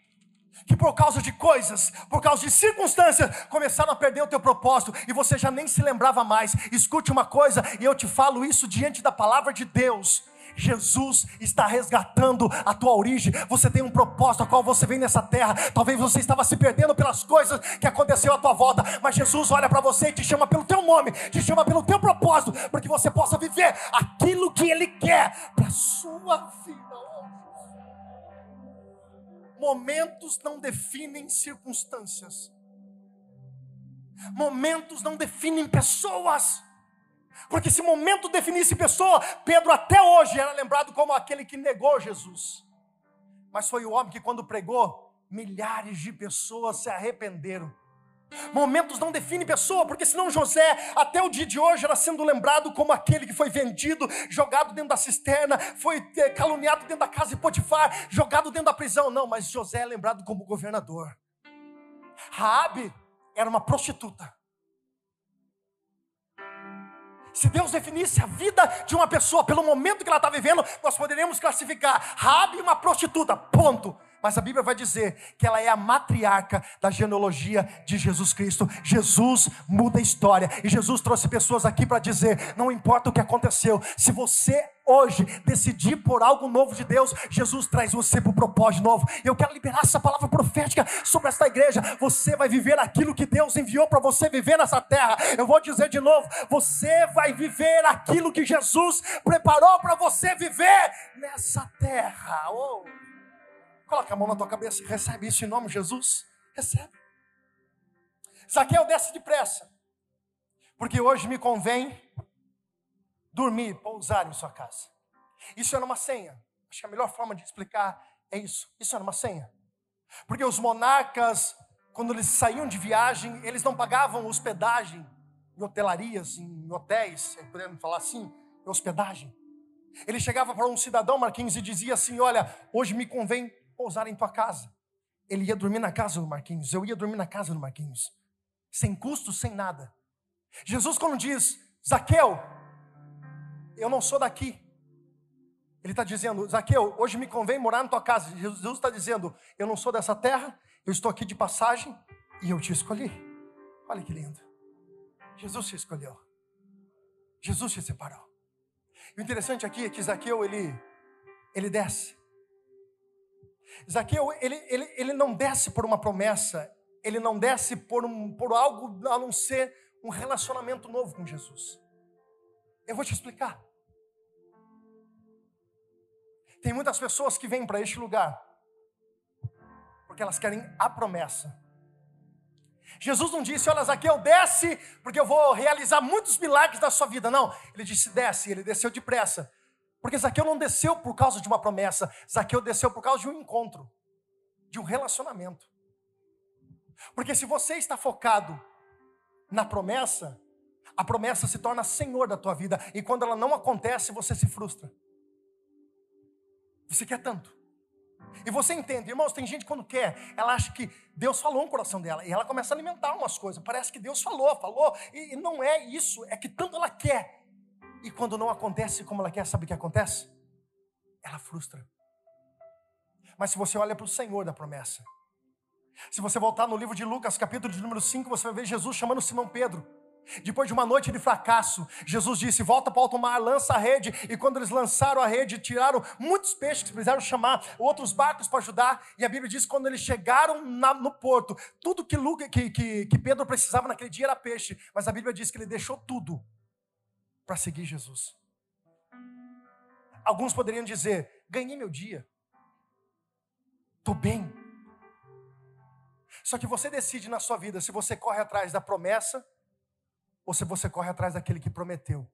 que por causa de coisas, por causa de circunstâncias, começaram a perder o teu propósito e você já nem se lembrava mais. Escute uma coisa, e eu te falo isso diante da palavra de Deus. Jesus está resgatando a tua origem. Você tem um propósito a qual você vem nessa terra. Talvez você estava se perdendo pelas coisas que aconteceu à tua volta, mas Jesus olha para você e te chama pelo teu nome, te chama pelo teu propósito, para que você possa viver aquilo que Ele quer para sua vida. Momentos não definem circunstâncias. Momentos não definem pessoas. Porque se momento definisse pessoa, Pedro até hoje era lembrado como aquele que negou Jesus. Mas foi o homem que, quando pregou, milhares de pessoas se arrependeram. Momentos não definem pessoa, porque senão José, até o dia de hoje, era sendo lembrado como aquele que foi vendido, jogado dentro da cisterna, foi eh, caluniado dentro da casa de Potifar, jogado dentro da prisão. Não, mas José é lembrado como governador. Raabe era uma prostituta. Se Deus definisse a vida de uma pessoa pelo momento que ela está vivendo, nós poderíamos classificar Raabe uma prostituta. Ponto mas a Bíblia vai dizer que ela é a matriarca da genealogia de Jesus Cristo. Jesus muda a história e Jesus trouxe pessoas aqui para dizer: não importa o que aconteceu, se você hoje decidir por algo novo de Deus, Jesus traz você para o propósito novo. Eu quero liberar essa palavra profética sobre esta igreja. Você vai viver aquilo que Deus enviou para você viver nessa terra. Eu vou dizer de novo: você vai viver aquilo que Jesus preparou para você viver nessa terra. Oh. Coloca a mão na tua cabeça, recebe isso em nome de Jesus. Recebe. Zaqueu, desce depressa, porque hoje me convém dormir, pousar em sua casa. Isso era uma senha. Acho que a melhor forma de explicar é isso. Isso era uma senha. Porque os monarcas, quando eles saíam de viagem, eles não pagavam hospedagem em hotelarias, em hotéis, podemos falar assim, hospedagem. Ele chegava para um cidadão, Marquinhos, e dizia assim: Olha, hoje me convém pousar em tua casa. Ele ia dormir na casa do Marquinhos, eu ia dormir na casa do Marquinhos, sem custo, sem nada. Jesus, quando diz, Zaqueu, eu não sou daqui, ele está dizendo, Zaqueu, hoje me convém morar na tua casa. Jesus está dizendo, eu não sou dessa terra, eu estou aqui de passagem e eu te escolhi. Olha que lindo. Jesus te escolheu. Jesus te separou. E o interessante aqui é que Zaqueu, ele, ele desce. Zaqueu, ele, ele, ele não desce por uma promessa, ele não desce por, um, por algo a não ser um relacionamento novo com Jesus. Eu vou te explicar. Tem muitas pessoas que vêm para este lugar porque elas querem a promessa. Jesus não disse, olha, Zaqueu, desce, porque eu vou realizar muitos milagres da sua vida. Não, ele disse, desce, ele desceu depressa, porque Zaqueu não desceu por causa de uma promessa, Zaqueu desceu por causa de um encontro, de um relacionamento. Porque se você está focado na promessa, A promessa se torna senhor da tua vida. E quando ela não acontece, você se frustra. Você quer tanto. E você entende, irmãos, tem gente quando quer, ela acha que Deus falou no coração dela. E ela começa a alimentar umas coisas. Parece que Deus falou, falou. E, e não é isso, é que tanto ela quer. E quando não acontece como ela quer, sabe o que acontece? Ela frustra. Mas se você olha para o Senhor da promessa, se você voltar no livro de Lucas, capítulo de número 5, você vai ver Jesus chamando Simão Pedro. Depois de uma noite de fracasso, Jesus disse: Volta para o alto mar, lança a rede. E quando eles lançaram a rede, tiraram muitos peixes, precisaram chamar outros barcos para ajudar. E a Bíblia diz que quando eles chegaram na, no porto, tudo que, Luca, que, que, que Pedro precisava naquele dia era peixe. Mas a Bíblia diz que ele deixou tudo para seguir Jesus. Alguns poderiam dizer: Ganhei meu dia, estou bem. Só que você decide na sua vida se você corre atrás da promessa ou se você corre atrás daquele que prometeu.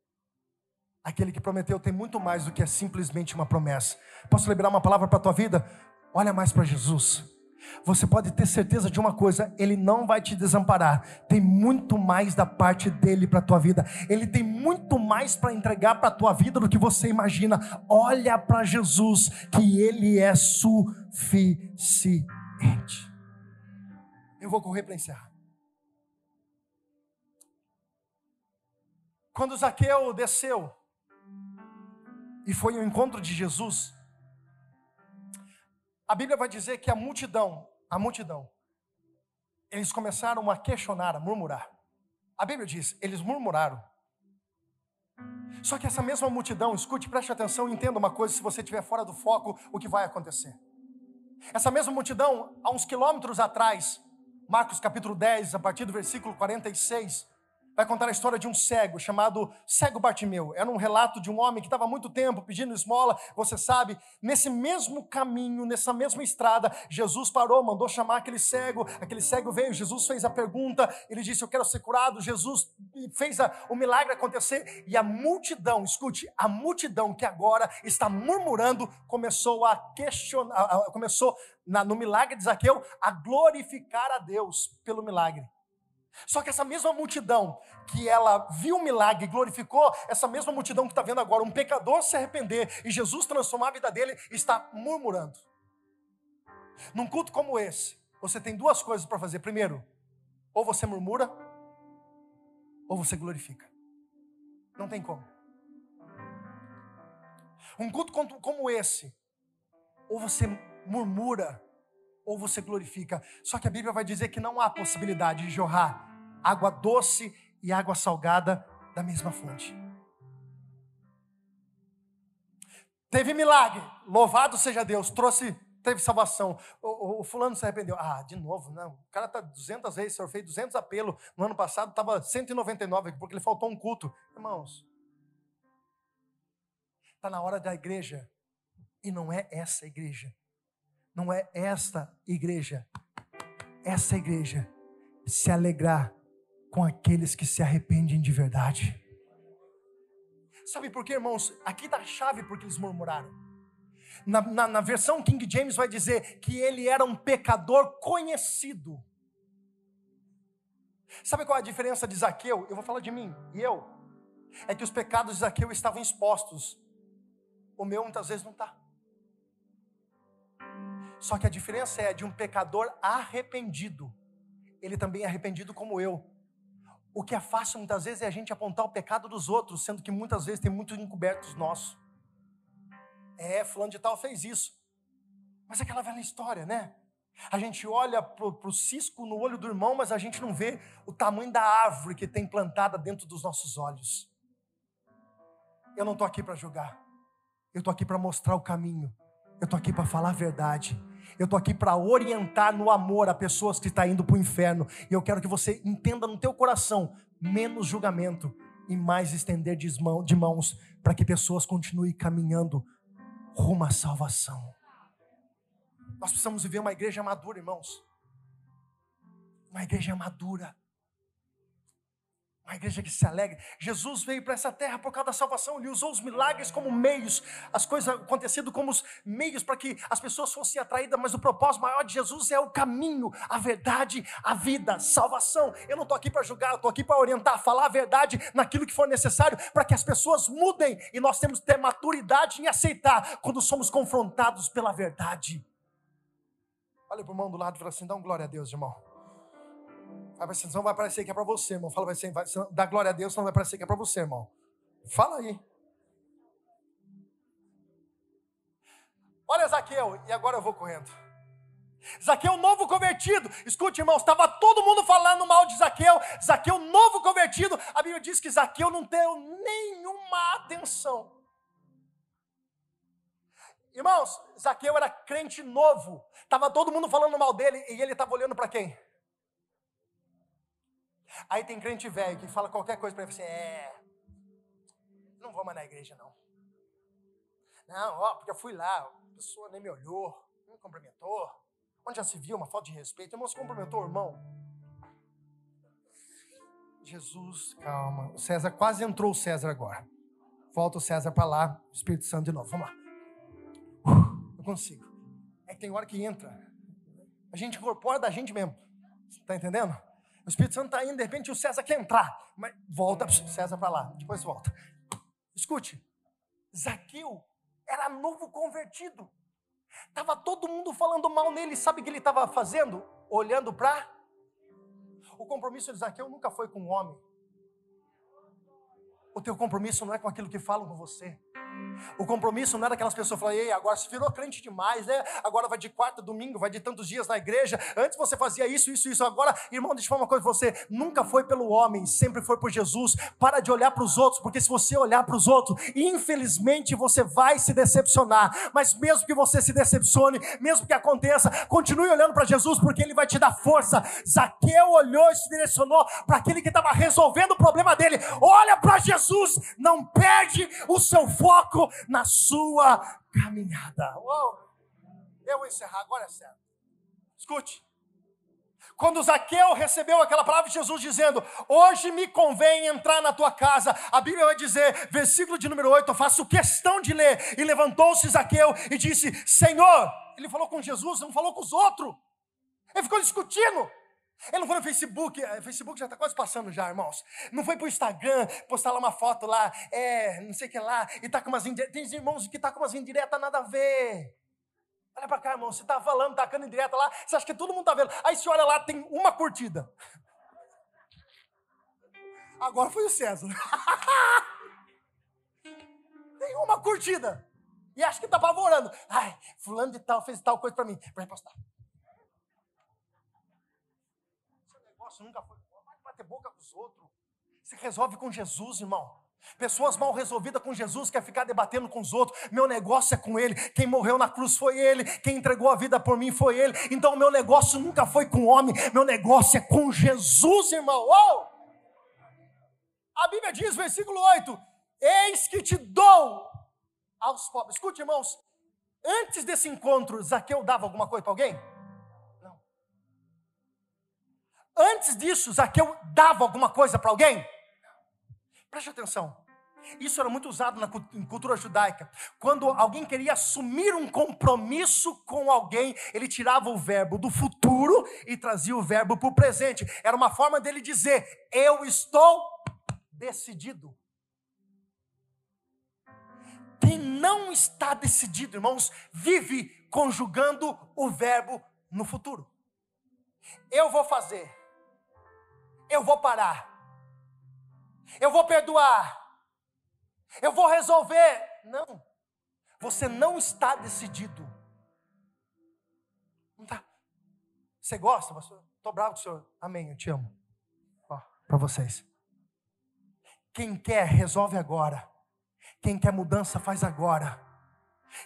Aquele que prometeu tem muito mais do que é simplesmente uma promessa. Posso liberar uma palavra para a tua vida? Olha mais para Jesus. Você pode ter certeza de uma coisa, ele não vai te desamparar. Tem muito mais da parte dele para a tua vida. Ele tem muito mais para entregar para a tua vida do que você imagina. Olha para Jesus, que ele é suficiente. Eu vou correr para encerrar. Quando Zaqueu desceu e foi ao encontro de Jesus, a Bíblia vai dizer que a multidão, a multidão, eles começaram a questionar, a murmurar. A Bíblia diz, eles murmuraram. Só que essa mesma multidão, escute, preste atenção entenda uma coisa: se você estiver fora do foco, o que vai acontecer. Essa mesma multidão, há uns quilômetros atrás, Marcos capítulo 10, a partir do versículo 46, vai contar a história de um cego chamado Cego Bartimeu. Era um relato de um homem que estava muito tempo pedindo esmola, você sabe. Nesse mesmo caminho, nessa mesma estrada, Jesus parou, mandou chamar aquele cego. Aquele cego veio, Jesus fez a pergunta, ele disse: Eu quero ser curado. Jesus fez a, o milagre acontecer e a multidão, escute, a multidão que agora está murmurando começou a questionar, começou na, no milagre de Zaqueu a glorificar a Deus pelo milagre. Só que essa mesma multidão que ela viu o milagre e glorificou, essa mesma multidão que está vendo agora um pecador se arrepender e Jesus transformar a vida dele, está murmurando. Num culto como esse, você tem duas coisas para fazer. Primeiro, ou você murmura, ou você glorifica. Não tem como. Um culto como esse, ou você murmura, ou você glorifica. Só que a Bíblia vai dizer que não há possibilidade de jorrar água doce e água salgada da mesma fonte. Teve milagre, louvado seja Deus, trouxe, teve salvação. O, o, fulano se arrependeu. Ah, de novo, não. O cara está 200 vezes, senhor fez 200 apelos. No ano passado estava 199, porque ele faltou um culto. Irmãos, está na hora da igreja. E não é essa igreja. Não é esta igreja. Essa igreja se alegrar com aqueles que se arrependem de verdade. Sabe por quê, irmãos? Aqui está a chave porque eles murmuraram. Na, na, na, versão King James vai dizer que ele era um pecador conhecido. Sabe qual é a diferença de Zaqueu? Eu vou falar de mim e eu. É que os pecados de Zaqueu estavam expostos. O meu muitas vezes não está. Só que a diferença é de um pecador arrependido. Ele também é arrependido como eu. O que é fácil muitas vezes é a gente apontar o pecado dos outros, sendo que muitas vezes tem muitos encobertos nossos. É, fulano de tal fez isso. Mas é aquela velha história, né? A gente olha para o cisco no olho do irmão, mas a gente não vê o tamanho da árvore que tem plantada dentro dos nossos olhos. Eu não estou aqui para julgar, eu estou aqui para mostrar o caminho, eu estou aqui para falar a verdade. Eu estou aqui para orientar no amor a pessoas que estão tá indo para o inferno. E eu quero que você entenda no teu coração menos julgamento e mais estender de mãos para que pessoas continuem caminhando rumo à salvação. Nós precisamos viver uma igreja madura, irmãos. Uma igreja madura. Uma igreja que se alegre. Jesus veio para essa terra por causa da salvação. Ele usou os milagres como meios, as coisas acontecendo como os meios para que as pessoas fossem atraídas. Mas o propósito maior de Jesus é o caminho, a verdade, a vida, salvação. Eu não estou aqui para julgar, eu estou aqui para orientar, falar a verdade naquilo que for necessário para que as pessoas mudem. E nós temos que ter maturidade em aceitar quando somos confrontados pela verdade. Olha para o irmão do lado e fala assim: dá um glória a Deus, irmão. Não vai parecer que é para você, irmão. Fala, vai ser, vai, dá glória a Deus, não vai parecer que é para você, irmão. Fala aí. Olha Zaqueu, e agora eu vou correndo. Zaqueu novo convertido. Escute, irmãos, estava todo mundo falando mal de Zaqueu. Zaqueu novo convertido. A Bíblia diz que Zaqueu não deu nenhuma atenção. Irmãos, Zaqueu era crente novo. Estava todo mundo falando mal dele e ele estava olhando para quem? Aí tem crente velho que fala qualquer coisa para você, é, não vou mais na igreja não. Não, ó, porque eu fui lá, a pessoa nem me olhou, nem me cumprimentou. Onde já se viu uma falta de respeito? Irmão, se cumprimentou, irmão. Jesus, calma. O César quase entrou o César agora. Volta o César para lá, o Espírito Santo de novo. Vamos lá. Eu consigo. É que tem hora que entra. A gente incorpora da gente mesmo. Está entendendo? O Espírito Santo está indo, de repente o César quer entrar, mas volta César para lá, depois volta. Escute, Zaqueu era novo convertido. Estava todo mundo falando mal nele. Sabe o que ele estava fazendo? Olhando para. O compromisso de Zaqueu nunca foi com o homem. O teu compromisso não é com aquilo que falam com você. O compromisso não era aquelas pessoas falando, ei, agora se virou crente demais, né? Agora vai de quarta, domingo, vai de tantos dias na igreja. Antes você fazia isso, isso, isso. Agora, irmão, deixa eu falar uma coisa você. Nunca foi pelo homem, sempre foi por Jesus. Para de olhar para os outros, porque se você olhar para os outros, infelizmente você vai se decepcionar. Mas mesmo que você se decepcione, mesmo que aconteça, continue olhando para Jesus, porque Ele vai te dar força. Zaqueu olhou e se direcionou para aquele que estava resolvendo o problema dele. Olha para Jesus, não perde o seu foco foco na sua caminhada. Uou. Eu vou encerrar, agora é certo. Escute. Quando Zaqueu recebeu aquela palavra de Jesus dizendo: Hoje me convém entrar na tua casa, a Bíblia vai dizer, versículo de número 8, eu faço questão de ler. E levantou-se Zaqueu e disse: Senhor, ele falou com Jesus, não falou com os outros. Ele ficou discutindo. Ele não foi no Facebook, eh, Facebook já está quase passando já, irmãos. Não foi para o Instagram postar lá uma foto lá, é, não sei o que lá, e tá com umas indiretas. Tem irmãos que tá com umas indiretas nada a ver. Olha para cá, irmão, você tá falando, tacando indireta lá, você acha que todo mundo tá vendo. Aí você olha lá, tem uma curtida. Agora foi o César. tem uma curtida. E acha que tá apavorando. Ai, fulano de tal fez tal coisa para mim. Vai postar. Nunca foi. Vai bater boca com os outros. Você resolve com Jesus, irmão. Pessoas mal resolvidas com Jesus quer ficar debatendo com os outros. Meu negócio é com Ele. Quem morreu na cruz foi Ele. Quem entregou a vida por mim foi Ele. Então, meu negócio nunca foi com o homem. Meu negócio é com Jesus, irmão. Oh! A Bíblia diz, versículo 8: Eis que te dou aos pobres. Escute, irmãos. Antes desse encontro, Zaqueu dava alguma coisa para alguém? Antes disso, Zaqueu dava alguma coisa para alguém? Preste atenção. Isso era muito usado na cultura judaica. Quando alguém queria assumir um compromisso com alguém, ele tirava o verbo do futuro e trazia o verbo para o presente. Era uma forma dele dizer: Eu estou decidido. Quem não está decidido, irmãos, vive conjugando o verbo no futuro. Eu vou fazer eu vou parar, eu vou perdoar, eu vou resolver. Não, você não está decidido. Não tá. Você gosta, pastor? Estou bravo com o senhor. Amém, eu te amo. Para vocês. Quem quer, resolve agora. Quem quer mudança, faz agora.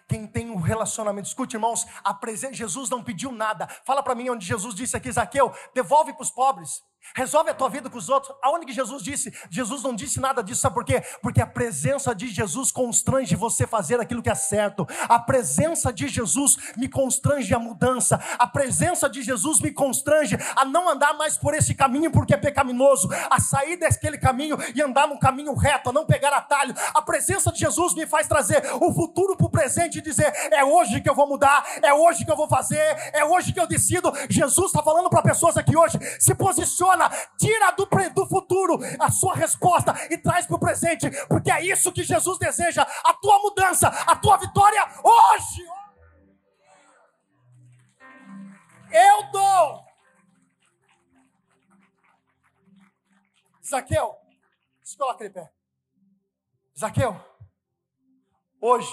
Quem tem um relacionamento, escute irmãos, a presença, Jesus não pediu nada. Fala para mim onde Jesus disse aqui, Zaqueu, devolve para os pobres. Resolve a tua vida com os outros. Aonde que Jesus disse? Jesus não disse nada disso, sabe por quê? Porque a presença de Jesus constrange você fazer aquilo que é certo. A presença de Jesus me constrange a mudança. A presença de Jesus me constrange a não andar mais por esse caminho porque é pecaminoso, a sair daquele caminho e andar no caminho reto, a não pegar atalho. A presença de Jesus me faz trazer o futuro para o presente e dizer: é hoje que eu vou mudar, é hoje que eu vou fazer, é hoje que eu decido. Jesus está falando para pessoas aqui hoje: se posicione tira do, do futuro a sua resposta e traz para o presente, porque é isso que Jesus deseja: a tua mudança, a tua vitória hoje. Eu dou. Zaqueu, se coloca de pé. Zaqueu, hoje,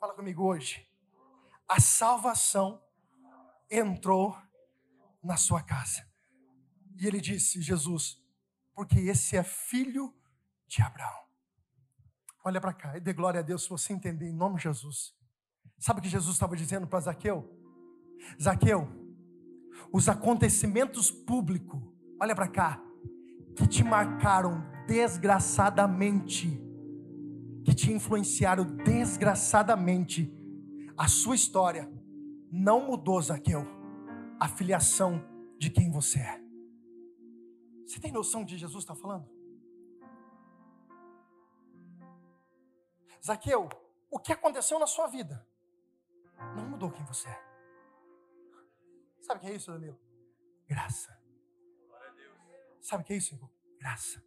fala comigo hoje, a salvação entrou na sua casa. E ele disse: Jesus, porque esse é filho de Abraão. Olha para cá e dê glória a Deus se você entender, em nome de Jesus. Sabe o que Jesus estava dizendo para Zaqueu? Zaqueu, os acontecimentos públicos, olha para cá, que te marcaram desgraçadamente, que te influenciaram desgraçadamente, a sua história não mudou, Zaqueu, a filiação de quem você é. Você tem noção de Jesus está falando? Zaqueu, o que aconteceu na sua vida não mudou quem você é. Sabe o que é isso, Danilo? Graça. Sabe o que é isso, Igor? Graça.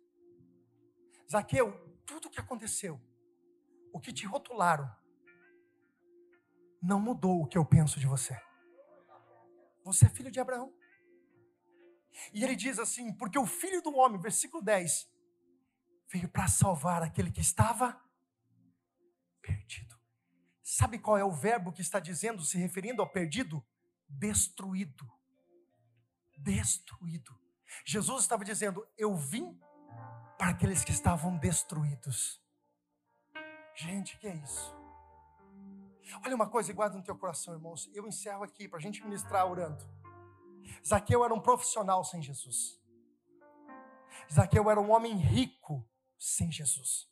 Zaqueu, tudo o que aconteceu, o que te rotularam, não mudou o que eu penso de você. Você é filho de Abraão. E ele diz assim: porque o filho do homem, versículo 10, veio para salvar aquele que estava perdido. Sabe qual é o verbo que está dizendo, se referindo ao perdido? Destruído. Destruído. Jesus estava dizendo: Eu vim para aqueles que estavam destruídos. Gente, que é isso? Olha uma coisa e guarda no teu coração, irmãos. Eu encerro aqui para a gente ministrar orando. Zaqueu era um profissional sem Jesus. Zaqueu era um homem rico sem Jesus.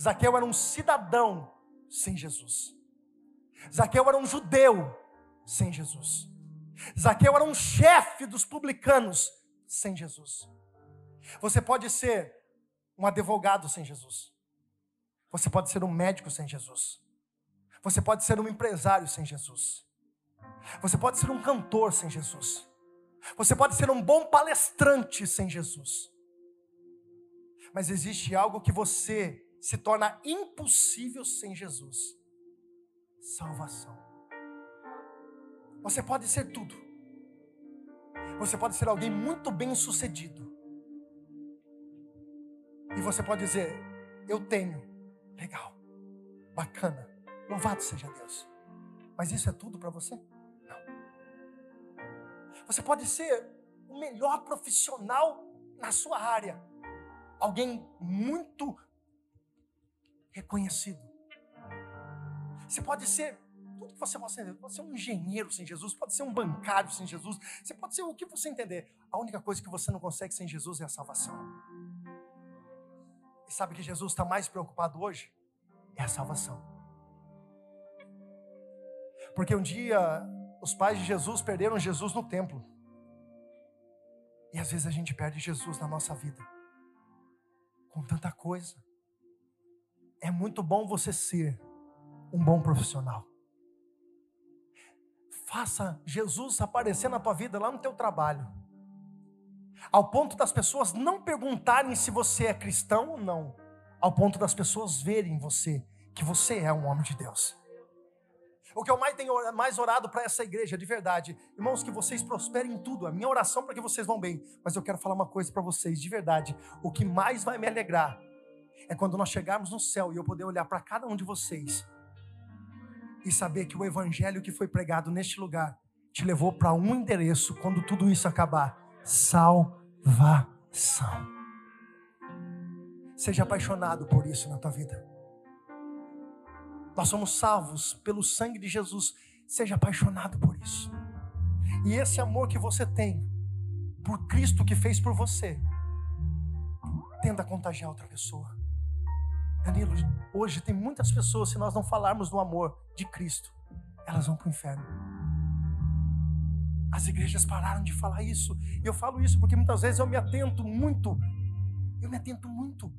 Zaqueu era um cidadão sem Jesus. Zaqueu era um judeu sem Jesus. Zaqueu era um chefe dos publicanos sem Jesus. Você pode ser um advogado sem Jesus. Você pode ser um médico sem Jesus. Você pode ser um empresário sem Jesus. Você pode ser um cantor sem Jesus. Você pode ser um bom palestrante sem Jesus. Mas existe algo que você se torna impossível sem Jesus: salvação. Você pode ser tudo. Você pode ser alguém muito bem sucedido. E você pode dizer: Eu tenho. Legal. Bacana. Louvado seja Deus. Mas isso é tudo para você? Você pode ser o melhor profissional na sua área, alguém muito reconhecido. Você pode ser tudo que você possa ser. Pode ser um engenheiro sem Jesus, pode ser um bancário sem Jesus, você pode ser o que você entender. A única coisa que você não consegue sem Jesus é a salvação. E sabe que Jesus está mais preocupado hoje? É a salvação. Porque um dia os pais de Jesus perderam Jesus no templo. E às vezes a gente perde Jesus na nossa vida. Com tanta coisa. É muito bom você ser um bom profissional. Faça Jesus aparecer na tua vida lá no teu trabalho. Ao ponto das pessoas não perguntarem se você é cristão ou não. Ao ponto das pessoas verem você que você é um homem de Deus. O que eu mais tenho mais orado para essa igreja, de verdade, irmãos, que vocês prosperem em tudo. A minha oração para que vocês vão bem. Mas eu quero falar uma coisa para vocês, de verdade. O que mais vai me alegrar é quando nós chegarmos no céu e eu poder olhar para cada um de vocês e saber que o evangelho que foi pregado neste lugar te levou para um endereço quando tudo isso acabar: salvação. Seja apaixonado por isso na tua vida. Nós somos salvos pelo sangue de Jesus. Seja apaixonado por isso. E esse amor que você tem por Cristo que fez por você, tenda a contagiar outra pessoa. Danilo, hoje tem muitas pessoas, se nós não falarmos do amor de Cristo, elas vão para o inferno. As igrejas pararam de falar isso. E eu falo isso porque muitas vezes eu me atento muito. Eu me atento muito.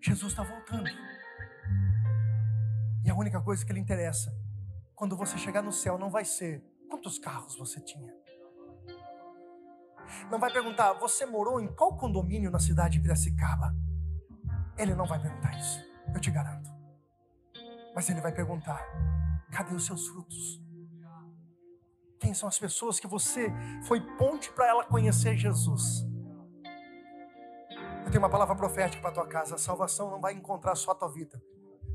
Jesus está voltando. E a única coisa que lhe interessa, quando você chegar no céu, não vai ser quantos carros você tinha. Não vai perguntar, você morou em qual condomínio na cidade de Piracicaba? Ele não vai perguntar isso, eu te garanto. Mas ele vai perguntar: cadê os seus frutos? Quem são as pessoas que você foi ponte para ela conhecer Jesus? Eu tenho uma palavra profética para tua casa: a salvação não vai encontrar só a tua vida,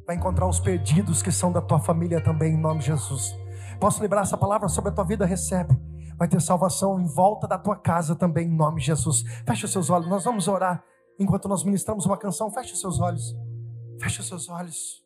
vai encontrar os perdidos que são da tua família também, em nome de Jesus. Posso liberar essa palavra sobre a tua vida? Recebe. Vai ter salvação em volta da tua casa também, em nome de Jesus. Feche os seus olhos, nós vamos orar enquanto nós ministramos uma canção. Feche os seus olhos. Feche os seus olhos.